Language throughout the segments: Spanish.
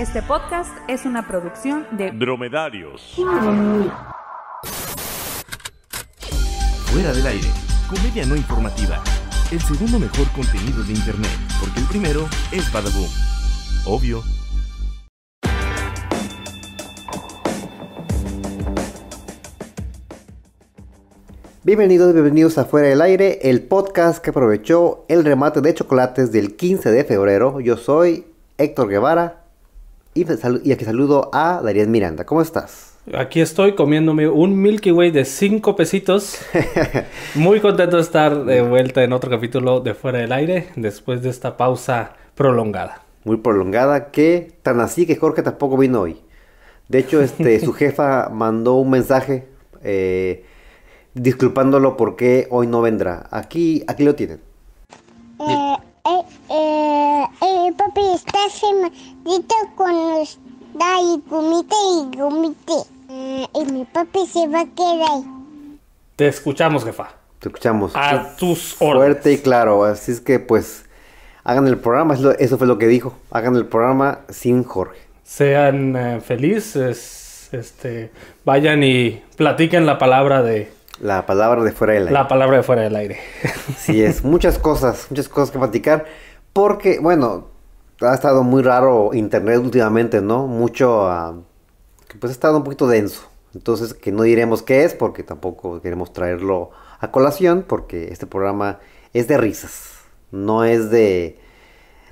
Este podcast es una producción de Dromedarios. Fuera del aire. Comedia no informativa. El segundo mejor contenido de internet. Porque el primero es Badaboom. Obvio. Bienvenidos, bienvenidos a Fuera del Aire, el podcast que aprovechó el remate de chocolates del 15 de febrero. Yo soy Héctor Guevara y, aquí saludo a Darían Miranda. ¿Cómo estás? Aquí estoy comiéndome un Milky Way de 5 pesitos. Muy contento de estar de vuelta en otro capítulo de Fuera del Aire después de esta pausa prolongada. Muy prolongada, que tan así que Jorge tampoco vino hoy. De hecho, este, su jefa mandó un mensaje eh, disculpándolo porque hoy no vendrá. Aquí, aquí lo tienen. Eh, estás maldito con los... Ay, gomite y gomite. Eh, y mi papi se va a quedar ahí. Te escuchamos, jefa. Te escuchamos. A tus órdenes. Fuerte y claro. Así es que, pues, hagan el programa. Eso fue lo que dijo. Hagan el programa sin Jorge. Sean eh, felices, este, vayan y platiquen la palabra de La palabra de fuera del aire. la palabra de Fuera del Aire. Sí, es muchas cosas, muchas cosas que platicar. Porque, bueno, ha estado muy raro internet últimamente, ¿no? Mucho, que pues ha estado un poquito denso. Entonces, que no diremos qué es, porque tampoco queremos traerlo a colación, porque este programa es de risas, no es de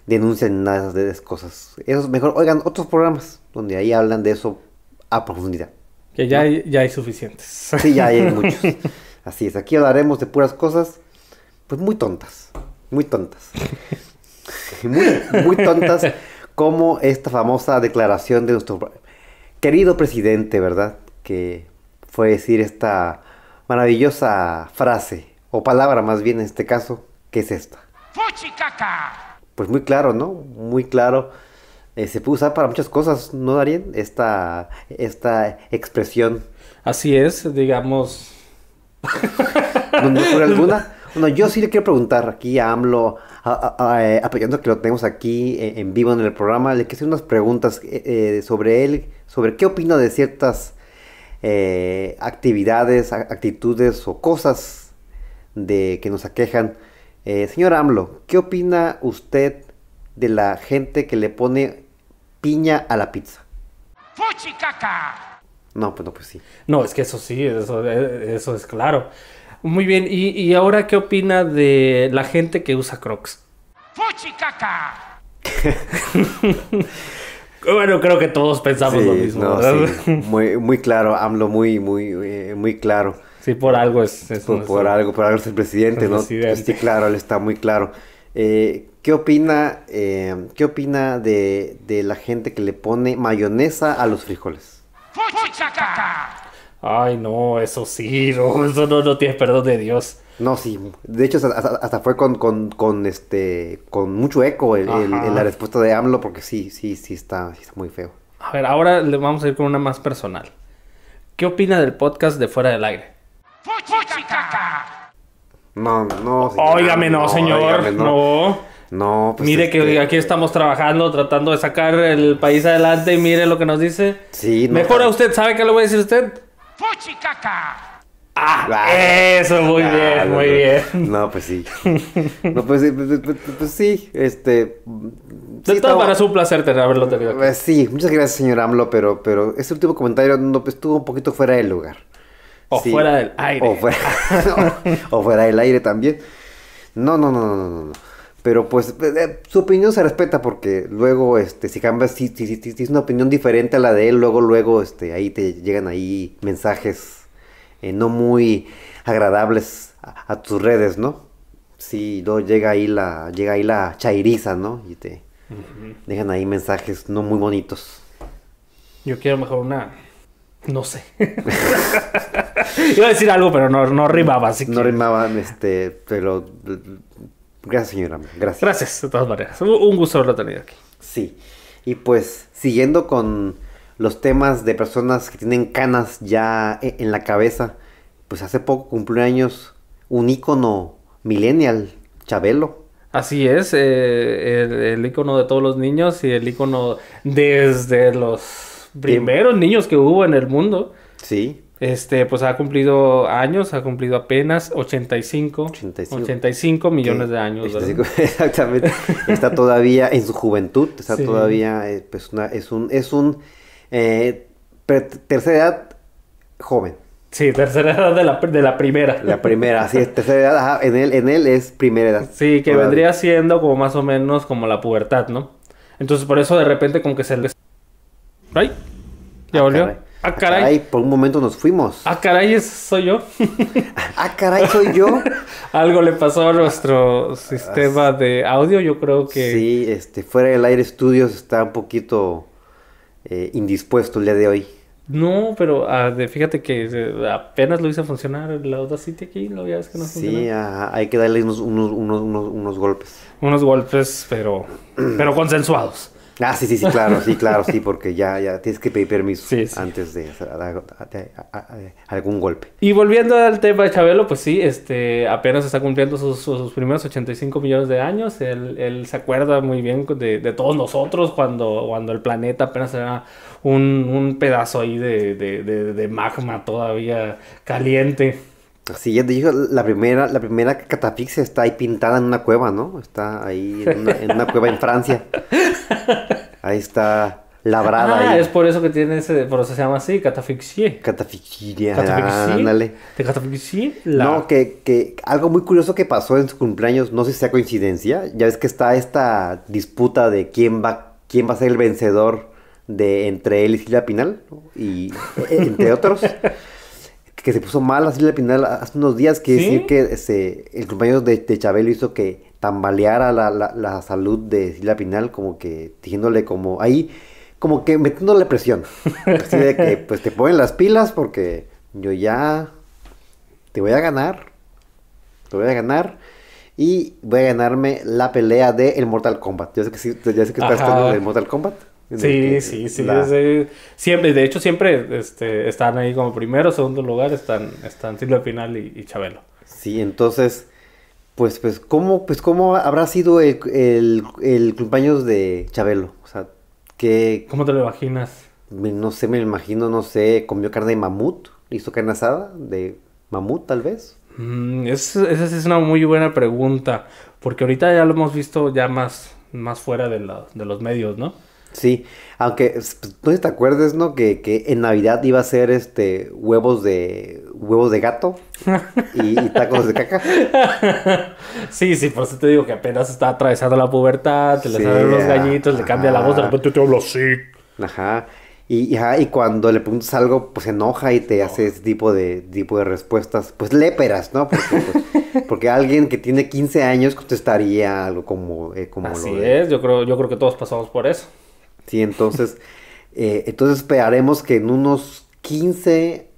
denuncia ni nada de esas cosas. Eso es mejor, oigan, otros programas donde ahí hablan de eso a profundidad. Que ya, hay, ya hay suficientes. Sí, ya hay muchos. Así es, aquí hablaremos de puras cosas, pues muy tontas, muy tontas. Muy, muy tontas como esta famosa declaración de nuestro querido presidente, ¿verdad? Que fue decir esta maravillosa frase, o palabra más bien en este caso, que es esta. Pues muy claro, ¿no? Muy claro. Eh, se puede usar para muchas cosas, ¿no, Darien? Esta, esta expresión. Así es, digamos. ¿No, no por alguna? Bueno, yo sí le quiero preguntar aquí a AMLO, a- a- a- eh, aprovechando que lo tenemos aquí eh, en vivo en el programa, le quiero hacer unas preguntas eh, sobre él, sobre qué opina de ciertas eh, actividades, actitudes o cosas de que nos aquejan. Eh, señor AMLO, ¿qué opina usted de la gente que le pone piña a la pizza? No, pues no, pues sí. No, es que eso sí, eso, eso es claro. Muy bien, ¿y, y ahora qué opina de la gente que usa Crocs? bueno, creo que todos pensamos lo mismo, no, ¿verdad? sí, muy, muy claro, AMLO, muy, muy, eh, muy claro. Sí, por algo es. es Por, por algo, por algo es el presidente, el ¿no? presidente. Sí, claro, él está muy claro. Eh, ¿Qué opina, eh, ¿qué opina de, de la gente que le pone mayonesa a los frijoles? Ay, no, eso sí, no, eso no, no tiene perdón de Dios. No, sí. De hecho, hasta, fue con, con, con, este, con mucho eco el- el- Ajá. la respuesta de AMLO, porque sí, sí, sí está, sí está muy feo. A ver, ahora le vamos a ir con una más personal. ¿Qué opina del podcast de Fuera del Aire? No, no. señor Óigame, AMLO, no, señor. óigame, no. No, pues Mire este, que aquí estamos trabajando, tratando de sacar el país adelante y mire lo que nos dice. Sí, no. Mejor a usted, ¿sabe qué le voy a decir a usted? Ah, Ah, eso, muy Ah, bien, no, muy no. bien. No, pues sí. No, pues, sí, pues, pues, pues sí, este... De sí todas estaba- maneras, un placer tener, haberlo tenido aquí. Pues sí, muchas gracias, señor AMLO, pero, pero ese último comentario no, pues, estuvo un poquito fuera del lugar. O Sí. fuera del aire. O fuera, o fuera del aire también. No, no, no, no, no, no. Pero pues eh, su opinión se respeta porque luego, este, si cambias, si, si, si, si tienes una opinión diferente a la de él, luego, luego, este, ahí te llegan ahí mensajes eh, no muy agradables a, a tus redes, ¿no? Sí, luego llega ahí la, llega ahí la chairiza, ¿no? Y te dejan ahí mensajes no muy bonitos. Yo quiero mejor una. No sé. Iba a decir algo, pero no, no rimaba, así que. No rimaban, este, pero gracias, señora. Gracias. Gracias, de todas maneras. Un- Un gusto haberlo tenido aquí. Sí. Y pues, siguiendo con los temas de personas que tienen canas ya e- en la cabeza, pues hace poco cumplió años un ícono millennial, Chabelo. Así es, eh, el, el icono de todos los niños y el icono desde los primeros niños que hubo en el mundo. Sí. Este, pues ha cumplido años, ha cumplido apenas 85, 85. 85 millones de años. ¿verdad? 85, Exactamente. Está todavía en su juventud. Está Sí. todavía, eh, pues, una- es un, es un eh, tercera edad joven. Sí, tercera edad de la, de la primera. La primera, es, tercera edad. ajá, en él, en él es primera edad. Sí, que Todavía. vendría siendo como más o menos como la pubertad, ¿no? Entonces por eso de repente como que se les... ¡Ay! ¿Ya Ah, volvió? caray. ¡Ah, caray! Ay, por un momento nos fuimos. ¡Ah, caray! soy yo. Ah, caray, soy yo. Algo le pasó a nuestro sistema de audio, yo creo que... Sí, este, fuera del aire estudios está un poquito eh, indispuesto el día de hoy. No, pero ah, de- fíjate que eh, apenas lo hice funcionar el Audacity aquí, lo ya ves que no Sí, funciona. ajá, hay que darle unos, unos, unos, unos, unos golpes. Unos golpes, pero, pero consensuados. Ah, sí, sí, sí, claro, sí, claro, sí, porque ya, ya tienes que pedir permiso Sí, sí. antes de hacer algún golpe. Y volviendo al tema de Chabelo, pues sí, este, apenas está cumpliendo sus, sus primeros 85 millones de años. Él, él se acuerda muy bien de, de todos nosotros cuando, cuando el planeta apenas era un, un pedazo ahí de- de- de magma todavía caliente. Así ya digo, la primera, la primera catafixia está ahí pintada en una cueva, ¿no? Está ahí en una, en una cueva en Francia. Ahí está labrada Ah, ahí. es por eso que tiene ese, por eso se llama así, catafixie. Catafixie. ándale. De catafixie, la... No, que, que algo muy curioso que pasó en su cumpleaños, no sé si sea coincidencia, ya ves que está esta disputa de quién va, quién va a ser el vencedor de entre él y Silvia Pinal, ¿no? y e- entre otros, que se puso mal a Silvia Pinal hace unos días, que ¿Sí? decir que se- el cumpleaños de, de Chabelo hizo que tambaleara la, la- la salud de Silvia Pinal, como que diciéndole como ahí, como que metiéndole presión, así de que pues te ponen las pilas porque yo ya te voy a ganar. Te voy a ganar. Y voy a ganarme la pelea de el Mortal Kombat. Ya sé que, sí, ya sé que estás hablando del Mortal Kombat. Sí, sí, sí, la- sí. Siempre, de hecho, siempre este, están ahí como primero, segundo lugar, están, están Silvia Pinal y, y Chabelo. Sí, entonces, pues, pues, ¿cómo, pues, cómo habrá sido el, el, el cumpleaños de Chabelo? O sea, que, ¿Cómo te lo imaginas? no sé, me imagino, no sé, comió carne de mamut, hizo carne asada de mamut, tal vez. Mm, es- esa es una muy buena pregunta, porque ahorita ya lo hemos visto ya más, más fuera de, la- de los medios, ¿no? Sí, aunque pues, no sé si te acuerdas, ¿no? Que, que en Navidad iba a ser este huevos de huevos de gato y, y tacos de caca. sí, sí, por eso te digo que apenas está atravesando la pubertad, te le salen los gallitos, le cambia la voz, de repente te hablo así. Ajá. Y, y, ajá, y cuando le preguntas algo, pues se enoja y te hace ese tipo de, tipo de respuestas, pues léperas, ¿no? Porque, pues, porque alguien que tiene 15 años contestaría algo como, eh, como Así lo de... es, yo creo, yo creo que todos pasamos por eso. Sí, entonces, eh, entonces esperaremos que en unos 15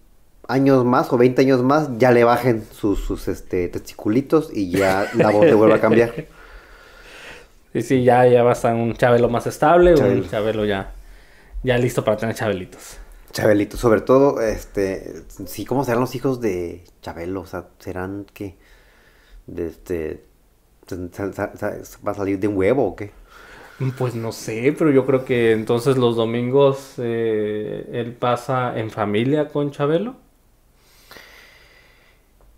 años más o 20 años más ya le bajen sus, sus este, testiculitos y ya la voz le vuelva a cambiar. Y sí, ya, ya va a estar un Chabelo más estable, Chabelo. un Chabelo ya, ya listo para tener Chabelitos. Chabelito, sobre todo, este, sí, ¿cómo serán los hijos de Chabelo? O sea, ¿serán qué? De este, ¿va a salir de un huevo o qué? Pues no sé, pero yo creo que entonces los domingos eh, él pasa en familia con Chabelo.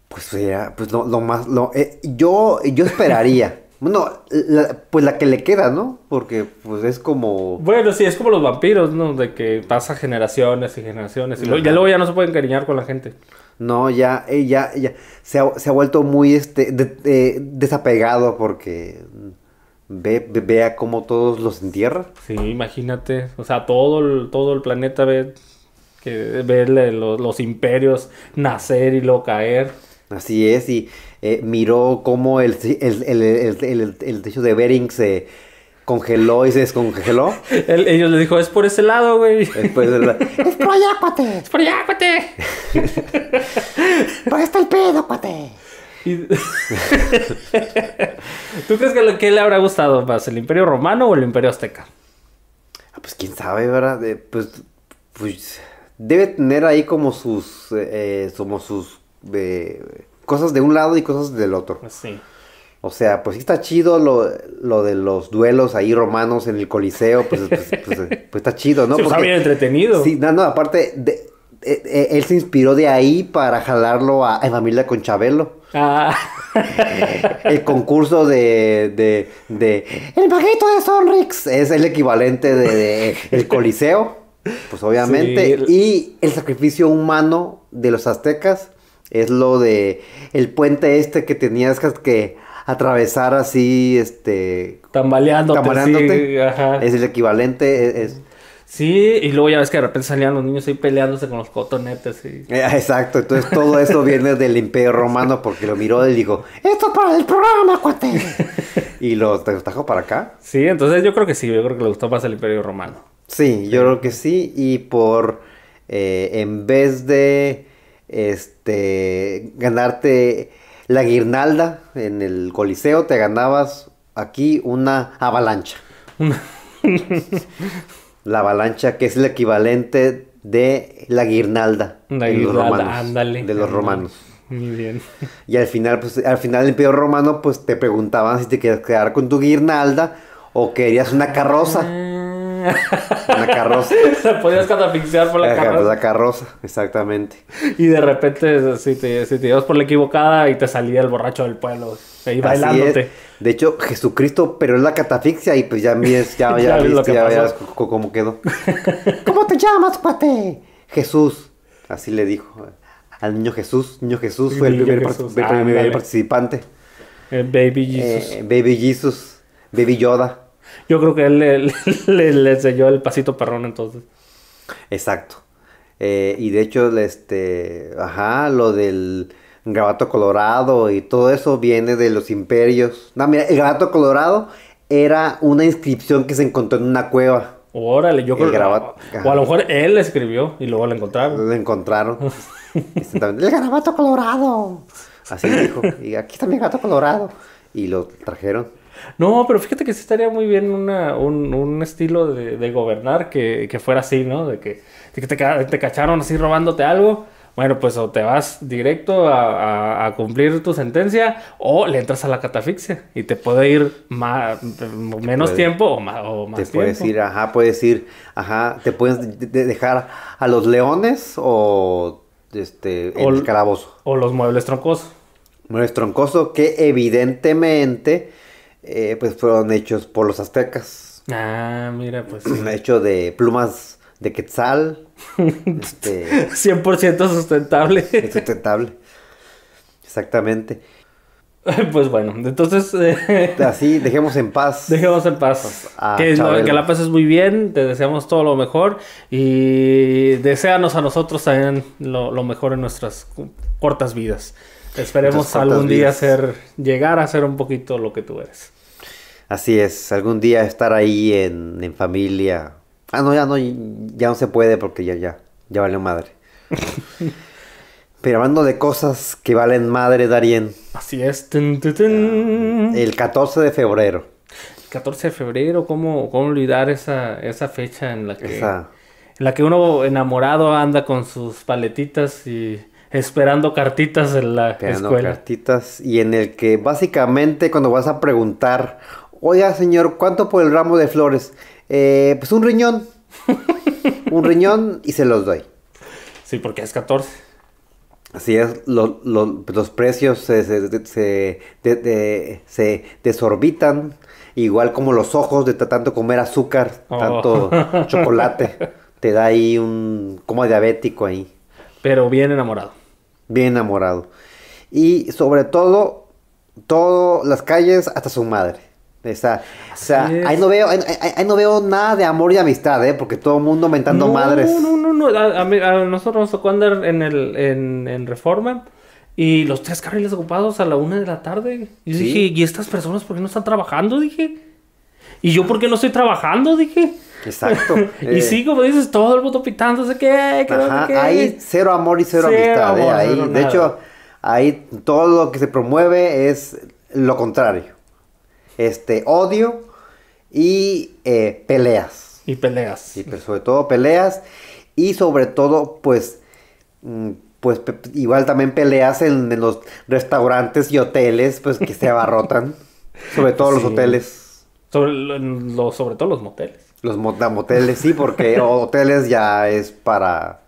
Pues sería, pues lo, lo más, lo, eh, yo, yo esperaría. Bueno, la- pues la que le queda, ¿no? Porque pues es como... Bueno, sí, es como los vampiros, ¿no? De que pasa generaciones y generaciones. Y luego- ya luego ya no se puede encariñar con la gente. No, ya, eh, ya, ya, se ha, se ha vuelto muy, este, de- desapegado porque ve, ve, vea cómo todos los entierra. Sí, imagínate. O sea, todo el, todo el planeta ve, que, ve los, los imperios nacer y luego caer. Así es, y eh, miró cómo el, el, el, el, el- el techo de Bering se congeló y se descongeló. Él- ellos le dijo, es por ese lado, güey. Después de la- ¡Es por allá, cuate! Es por allá, cuate. ¡Por ahí está el pedo, cuate! ¿Tú crees que lo que le habrá gustado más, el Imperio Romano o el Imperio Azteca? Ah, pues quién sabe, ¿verdad? Eh, pues, pues debe tener ahí como sus, eh, como sus eh, cosas de un lado y cosas del otro. Pues sí. O sea, pues sí está chido lo, lo de los duelos ahí romanos en el Coliseo, pues, pues, pues, pues está chido, ¿no? Está Porque- bien entretenido. Sí, no, no, aparte, de- eh, eh, él se inspiró de ahí para jalarlo a, en familia con Chabelo. Ah, El concurso de, de, de El maguito de Sonrix es el equivalente de, de el Coliseo, pues obviamente. Sí. Y el sacrificio humano de los aztecas es lo de el puente este que tenías que- que atravesar así, este... tambaleándote. Tambaleándote. sí, ajá. Es el equivalente, es- es, Sí, y luego ya ves que de repente salían los niños ahí peleándose con los cotonetes. Y... Eh, Exacto, entonces todo eso viene del Imperio Romano porque lo miró y dijo, esto es para el programa, cuate. Y lo trajo para acá. Sí, entonces yo creo que sí, yo creo que le gustó más el Imperio Romano. Sí, yo creo que sí. Y por, eh, en vez de, este, ganarte la guirnalda en el Coliseo, te ganabas aquí una avalancha. La avalancha que es el equivalente de la guirnalda. La de los romanos, ándale. De los romanos. Muy bien. Y al final, pues, al final del Imperio Romano, pues te preguntaban si te querías quedar con tu guirnalda o querías una carroza. Una carroza. Te podías catafixiar por la pues, carroza. la carroza, exactamente. Y de repente, si te, si te ibas por la equivocada y te salía el borracho del pueblo. Ahí bailándote. De hecho, Jesucristo, pero es la catafixia y pues ya miras, ya, Ya ya, ves viste, ya verás cómo quedó. ¿Cómo te llamas, cuate? Jesús. Así le dijo al niño Jesús. Niño Jesús fue el primer, part- participante. El Baby Jesus. Eh, Baby Jesus. Baby Yoda. Yo creo que él le, le, le enseñó el pasito perrón entonces. Exacto. Eh, y de hecho, este, ajá, lo del grabato colorado y todo eso viene de los imperios. No, mira, el grabato colorado era una inscripción que se encontró en una cueva. Órale, yo El creo que... grabato. O a lo mejor él escribió y luego lo encontraron. Lo encontraron. El garabato colorado. Así dijo. Y aquí está mi gato colorado. Y lo trajeron. No, pero fíjate que sí estaría muy bien una, un, un estilo de, de gobernar que, que fuera así, ¿no? De que, de que te, te cacharon así robándote algo. Bueno, pues o te vas directo a, a- a cumplir tu sentencia o le entras a la catafixia y te puede ir más, menos Puede. tiempo o más, o más Te tiempo. puedes ir, ajá, puedes ir, ajá, te puedes de- de- dejar a los leones o este en O- el calabozo. O los muebles troncosos. Muebles troncoso que evidentemente eh, pues fueron hechos por los aztecas. Ah, mira, pues sí. Hecho de plumas de quetzal. este, 100% sustentable. sustentable. Exactamente. pues bueno, entonces eh, Así, dejemos en paz. dejemos en paz. Que, no- que la pases muy bien, te deseamos todo lo mejor y deséanos a nosotros también lo, lo mejor en nuestras cortas vidas. Esperemos algún día ser, llegar a ser un poquito lo que tú eres. Así es, algún día estar ahí en, en familia. Ah, no, ya no, ya no se puede porque ya, ya, ya valió madre. Pero hablando de cosas que valen madre, Darien, Así es. Tun, tun, tun. el 14 de febrero, 14 de febrero, ¿cómo, cómo olvidar esa, esa fecha en la que... esa, En la que uno enamorado anda con sus paletitas y esperando cartitas en la esperando escuela. cartitas, y en el que básicamente cuando vas a preguntar, oiga señor, ¿cuánto por el ramo de flores? "Eh, pues un riñón, un riñón y se los doy. Sí, porque es 14. Así es, lo- lo- los precios se, se, se- de- de- se desorbitan, igual como los ojos de ta- tanto comer azúcar, Oh. tanto chocolate, te da ahí un como diabético ahí, Pero bien enamorado. Bien enamorado. Y sobre todo, todas las calles hasta su madre. O sea, o sea, ahí no veo, ahí, no veo nada de amor y amistad, ¿eh? Porque todo el mundo mentando no, madres. No, no, no. A, a nosotros nos tocó andar en, el, en, en Reforma y los tres carriles ocupados a la una de la tarde. Y Sí. dije, ¿y estas personas por qué no están trabajando? Dije. ¿Y yo por qué no estoy trabajando? Dije. Exacto. y eh, sí, como dices, todo el mundo pitándose que, ahí cero amor y cero, Cero amistad, ¿eh? amor, Ahí, cero de nada. hecho, ahí todo lo que se promueve es lo contrario. Este, odio y eh, peleas. Y peleas. Pero sobre todo peleas y sobre todo, pues, mm, pues igual también peleas en, en los restaurantes y hoteles, pues que se abarrotan. Sobre todo los hoteles. Sobre, lo- sobre todo los moteles. Los mo- moteles, sí, porque hoteles ya es para.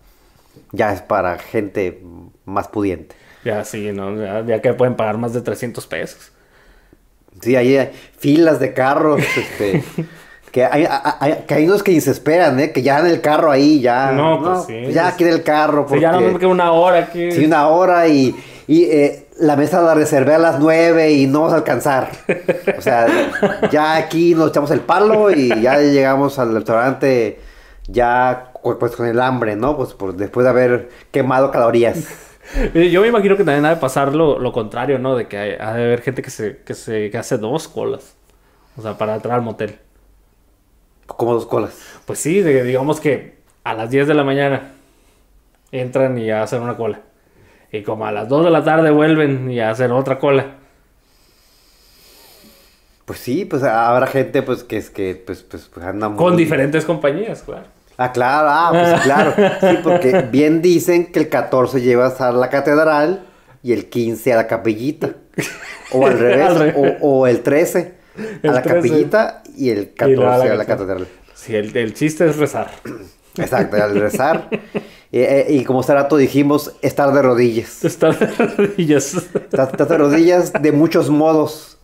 Ya es para gente más pudiente. Ya sí, ¿no? Ya, ya que pueden pagar más de 300 pesos. Sí, ahí hay filas de carros, este. Que hay, hay- que hay unos que ni se esperan, ¿eh? Que ya en el carro ahí, ya. No, pues sí, Ya pues- aquí en el carro. Sí, ya no porque- me queda una hora aquí. Sí, una hora y, y eh, la mesa la reservé a las nueve y no vamos a alcanzar. O sea, ya aquí nos echamos el palo y ya llegamos al restaurante ya pues con el hambre, ¿no? Pues por, después de haber quemado calorías. Yo me imagino que también ha de pasar lo, lo contrario, ¿no? De que hay- ha de haber gente que se, que se que hace dos colas. O sea, para entrar al motel. Como dos colas. Pues sí, de- digamos que a las 10 de la mañana entran y hacen una cola. Y como a las 2 de la tarde vuelven y hacen otra cola. Pues sí, pues habrá gente pues que es que pues, pues, pues anda muy... Con diferentes compañías, claro. Ah, claro, ah, pues claro. Sí, porque bien dicen que el 14 llevas a la catedral y el 15 a la capillita. O al revés, Al revés. O, o el 13 a El la 13. capillita y el 14 luego a la a la catedral. catedral. Sí, el, el chiste es rezar. Exacto, al rezar. Eh, eh, y como hace rato dijimos, estar de rodillas. Estar de rodillas. Estás de rodillas de muchos modos.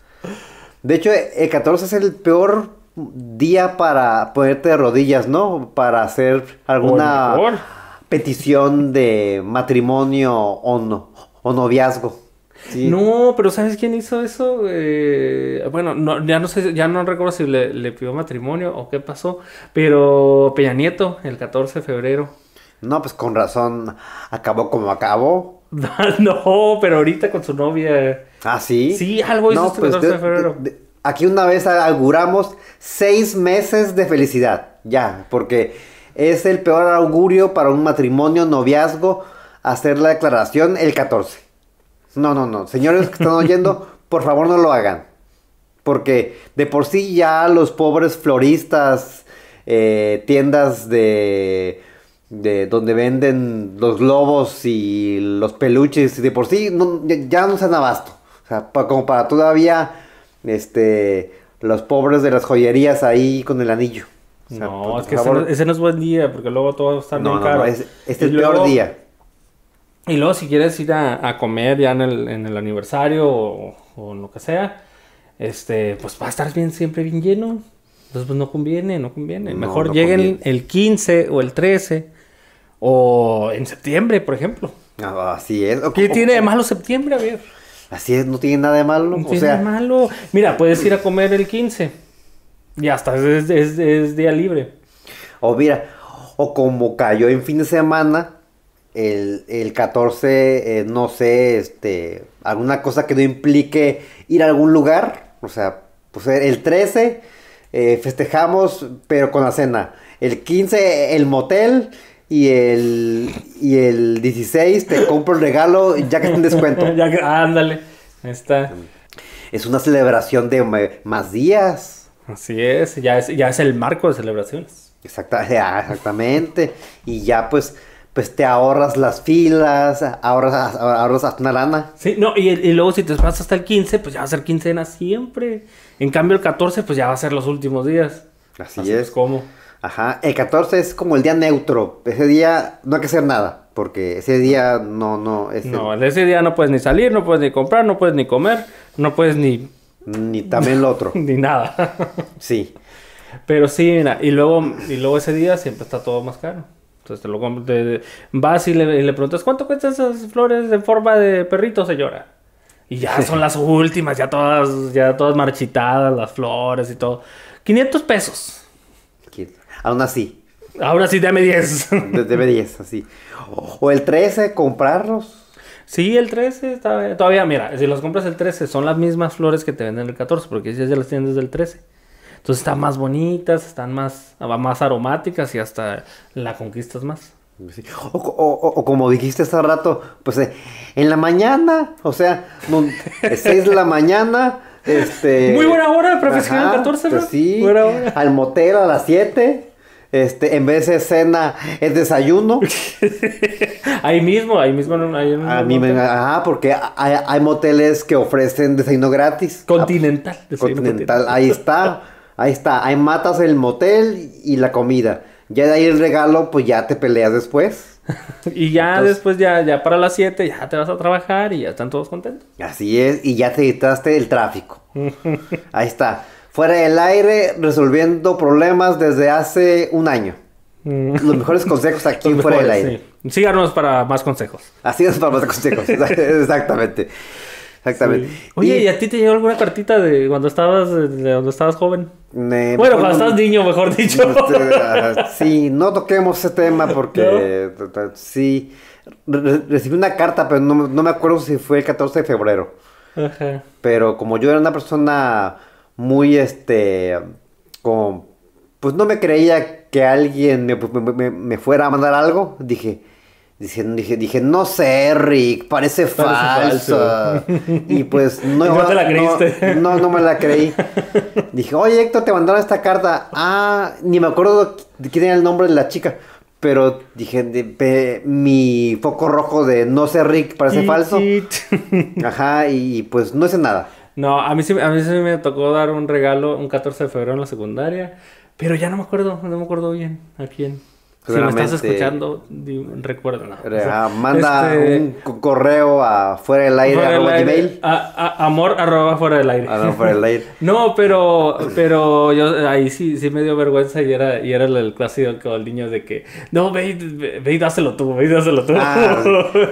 De hecho, el 14 es el peor día para ponerte de rodillas, ¿no? Para hacer alguna petición de matrimonio o, no- o noviazgo. Sí. No, pero ¿sabes quién hizo eso? Eh, bueno, no, ya no sé, ya no recuerdo si le, le pidió matrimonio o qué pasó, pero Peña Nieto, el 14 de febrero. No, pues con razón acabó como acabó. no, pero ahorita con su novia. Ah, sí. Sí, algo hizo este 14 de febrero. de- aquí una vez auguramos seis meses de felicidad. Ya, porque es el peor augurio para un matrimonio, noviazgo, hacer la declaración el 14. No, no, no. Señores que están oyendo, por favor no lo hagan. Porque de por sí ya los pobres floristas, eh, tiendas de, de donde venden los globos y los peluches, de por sí no- ya, ya no se dan abasto. O sea, pa- como para todavía, este, los pobres de las joyerías ahí con el anillo. O sea, no, por es que ese no, ese no es buen día, porque luego todo va a estar No, bien caro. no, es, es Y el luego- peor día. Y luego si quieres ir a, a comer ya en el, en el aniversario o, o en lo que sea, este, pues va a estar bien, siempre bien lleno. Entonces pues no conviene, no conviene. Mejor lleguen conviene. el 15 o el 13 o en septiembre, por ejemplo. Ah, Así es. ¿Qué o- tiene de malo septiembre? A ver. Así es, no tiene nada de malo. No o tiene sea, de malo. Mira, puedes ir a comer el 15 y hasta es, es- es día libre. O mira, o como cayó en fin de semana, el, el 14, eh, no sé, este, alguna cosa que no implique ir a algún lugar. O sea, pues el 13 eh, festejamos, pero con la cena. El 15 el motel y el, y el 16 te compro el regalo ya que está en descuento. ya que- ándale. Ahí está. Es una celebración de más días. Así es, ya es, ya es el marco de celebraciones. Exacta- exactamente. Y ya pues, pues te ahorras las filas, ahorras, ahorras hasta una lana. Sí, no, y, y luego si te vas hasta el 15, pues ya va a ser quincena siempre. En cambio el 14, pues ya va a ser los últimos días. Así, Así es. es como. Ajá. El 14 es como el día neutro. Ese día no hay que hacer nada. Porque ese día no, no, es el- No, ese día no puedes ni salir, no puedes ni comprar, no puedes ni comer, no puedes ni, ni también lo otro. ni nada. Sí. Pero sí, mira, y luego, y luego ese día siempre está todo más caro. Entonces te lo compras, te- vas y le, y le preguntas, ¿cuánto cuestan esas flores en forma de perrito, señora? Y ya son las últimas, ya todas, ya todas marchitadas, las flores y todo. 500 pesos. Aún así. Ahora sí, dame 10. de- Debe 10, así. O, el 13, comprarlos. Sí, el 13 está- todavía, mira, si los compras el 13 son las mismas flores que te venden el 14, porque esas ya las tienen desde el 13. Entonces están más bonitas, están más, más aromáticas y hasta la conquistas más. Sí. O, o- o- como dijiste hace rato, pues eh, en la mañana, o sea, no, 6 de la mañana, este... Muy buena hora festejar el 14, pues ¿no? sí, Buena hora. al motel a las 7, Este, en vez de cena, es desayuno. Ahí mismo, ahí mismo. en un- A mí me. Ajá, porque hay, hay moteles que ofrecen desayuno gratis. Continental. desayuno Continental, ahí está. Ahí está. Ahí matas el motel y la comida. Ya de ahí el regalo, pues ya te peleas después. Y ya Entonces- después, ya, ya para las 7, ya te vas a trabajar y ya están todos contentos. Así es, y ya te quitaste el tráfico. Ahí está. Fuera del aire, resolviendo problemas desde hace un año. Los mejores consejos aquí Los fuera del aire. sí. Síganos para más consejos. Así es para más consejos. Exactamente. Exactamente. Sí. Oye, ¿y... a ti te llegó alguna cartita de cuando estabas, de cuando estabas joven? Bueno, me- cuando estabas niño, mejor dicho. Sí, no toquemos ese tema porque sí. Re- recibí una carta, pero no, no me acuerdo si fue el 14 de febrero. Ajá. Pero como yo era una persona muy, este, como, pues no me creía que alguien me, me- fuera a mandar algo, dije, dije, dije, dije, no sé, Rick, parece, Parece falso. y pues no, Y no te la no- creíste. No, no, me la creí. Dije, oye, Héctor, te mandaron esta carta. Ah, ni me acuerdo de quién era el nombre de la chica. Pero dije, de- mi foco rojo de no sé, Rick, parece falso. Ajá, y pues no hice nada. No, a mí, sí, a mí sí me tocó dar un regalo un 14 de febrero en la secundaria, pero ya no me acuerdo, no me acuerdo bien a quién. Si me estás escuchando, recuerda. no. Ah, manda Este, un co- correo a fuera del aire, fuera del arroba aire, gmail. a- a- amor arroba fuera del aire. Ah, no, fuera del aire. No, pero, pero yo ahí sí, sí me dio vergüenza y era, y era el, el clásico del niño de que, no, ve, ve, ve y dáselo tú, ve y dáselo tú. Ah,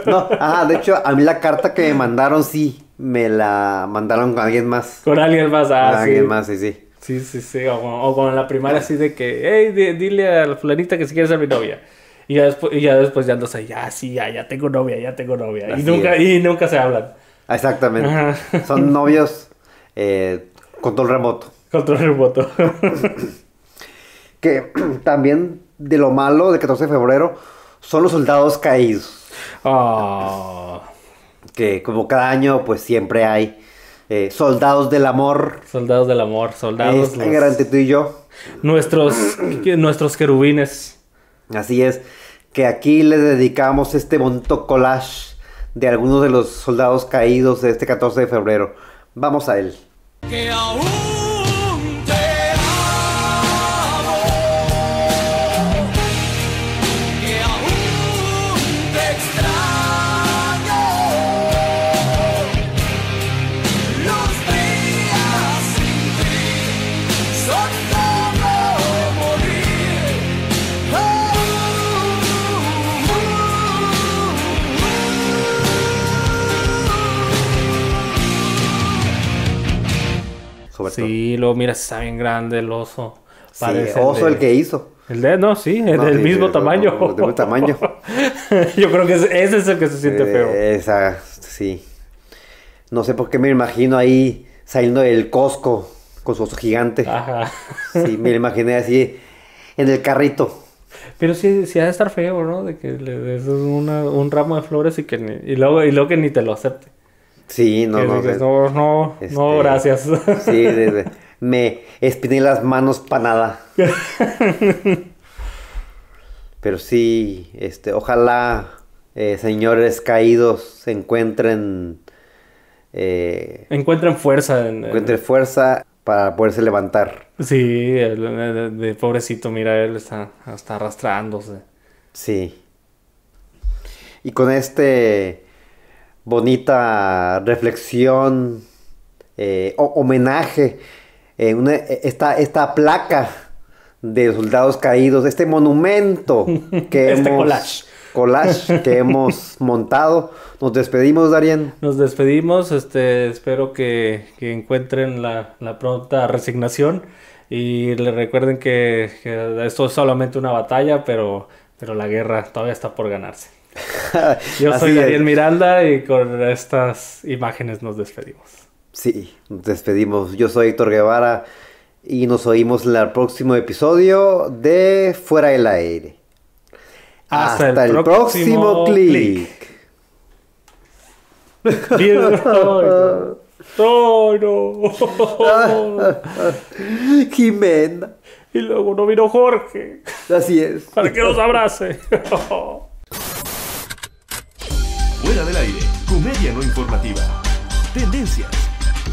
no, ah, de hecho, a mí la carta que me mandaron, sí, me la mandaron con alguien más. Con alguien más, ah, Con sí. alguien más, sí, sí. Sí, sí, sí. O, con- o con la primaria así de que, hey, di- dile a la fulanita que si quiere ser mi novia. Y ya después, y ya después ya andas ahí, ya, sí, ya, ya tengo novia, ya tengo novia. Y nunca, es. y nunca se hablan. Exactamente. Ajá. Son novios eh, control remoto. Control remoto. Que también de lo malo de 14 de febrero son los soldados caídos. oh, Que como cada año, pues siempre hay eh, soldados del amor. soldados del amor, soldados. Es los- tú y yo. nuestros, nuestros querubines. Así es, que aquí le dedicamos este bonito collage de algunos de los soldados caídos de este 14 de febrero. Vamos a él. que aún Sí, luego mira, está bien grande el oso. Sí, Parece oso de- el que hizo. El de, no, sí, el No, del sí, mismo sí, tamaño. del mismo tamaño. Yo creo que ese, es el que se siente feo. Eh, esa, sí. No sé por qué me imagino ahí saliendo del Costco con su oso gigante. Ajá. Sí, me lo imaginé así en el carrito. Pero sí, sí ha de estar feo, ¿no? De que le des una- un ramo de flores y que ni- y luego, y luego que ni te lo acepte. Sí, no, no. dices, no, no, no, este, gracias. Sí, de- de- me espiné las manos para nada. Pero sí, este, ojalá eh, señores caídos se encuentren, eh, Encuentren fuerza en, en- encuentren fuerza para poderse levantar. Sí, el, de- pobrecito, mira, él está, está arrastrándose. Sí. Y con este bonita reflexión, eh, o- homenaje, eh, una- esta, esta placa de soldados caídos, este monumento que Este hemos collage. collage que hemos montado. Nos despedimos, Darien. Nos despedimos, este, espero que, que encuentren la, la pronta resignación y le recuerden que, que esto es solamente una batalla, pero, pero la guerra todavía está por ganarse. Yo soy. Daniel Miranda y con estas imágenes nos despedimos. Sí, nos despedimos. Yo soy Héctor Guevara y nos oímos en el próximo episodio de Fuera del Aire. Hasta Hasta, el el, próximo próximo clic. Bien. No, no. Jimena. Y luego no vino Jorge Así es. para que nos abrace. Fuera del aire, comedia no informativa. Tendencias.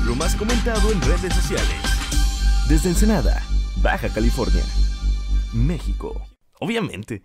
Lo más comentado en redes sociales. Desde Ensenada, Baja California. México. Obviamente.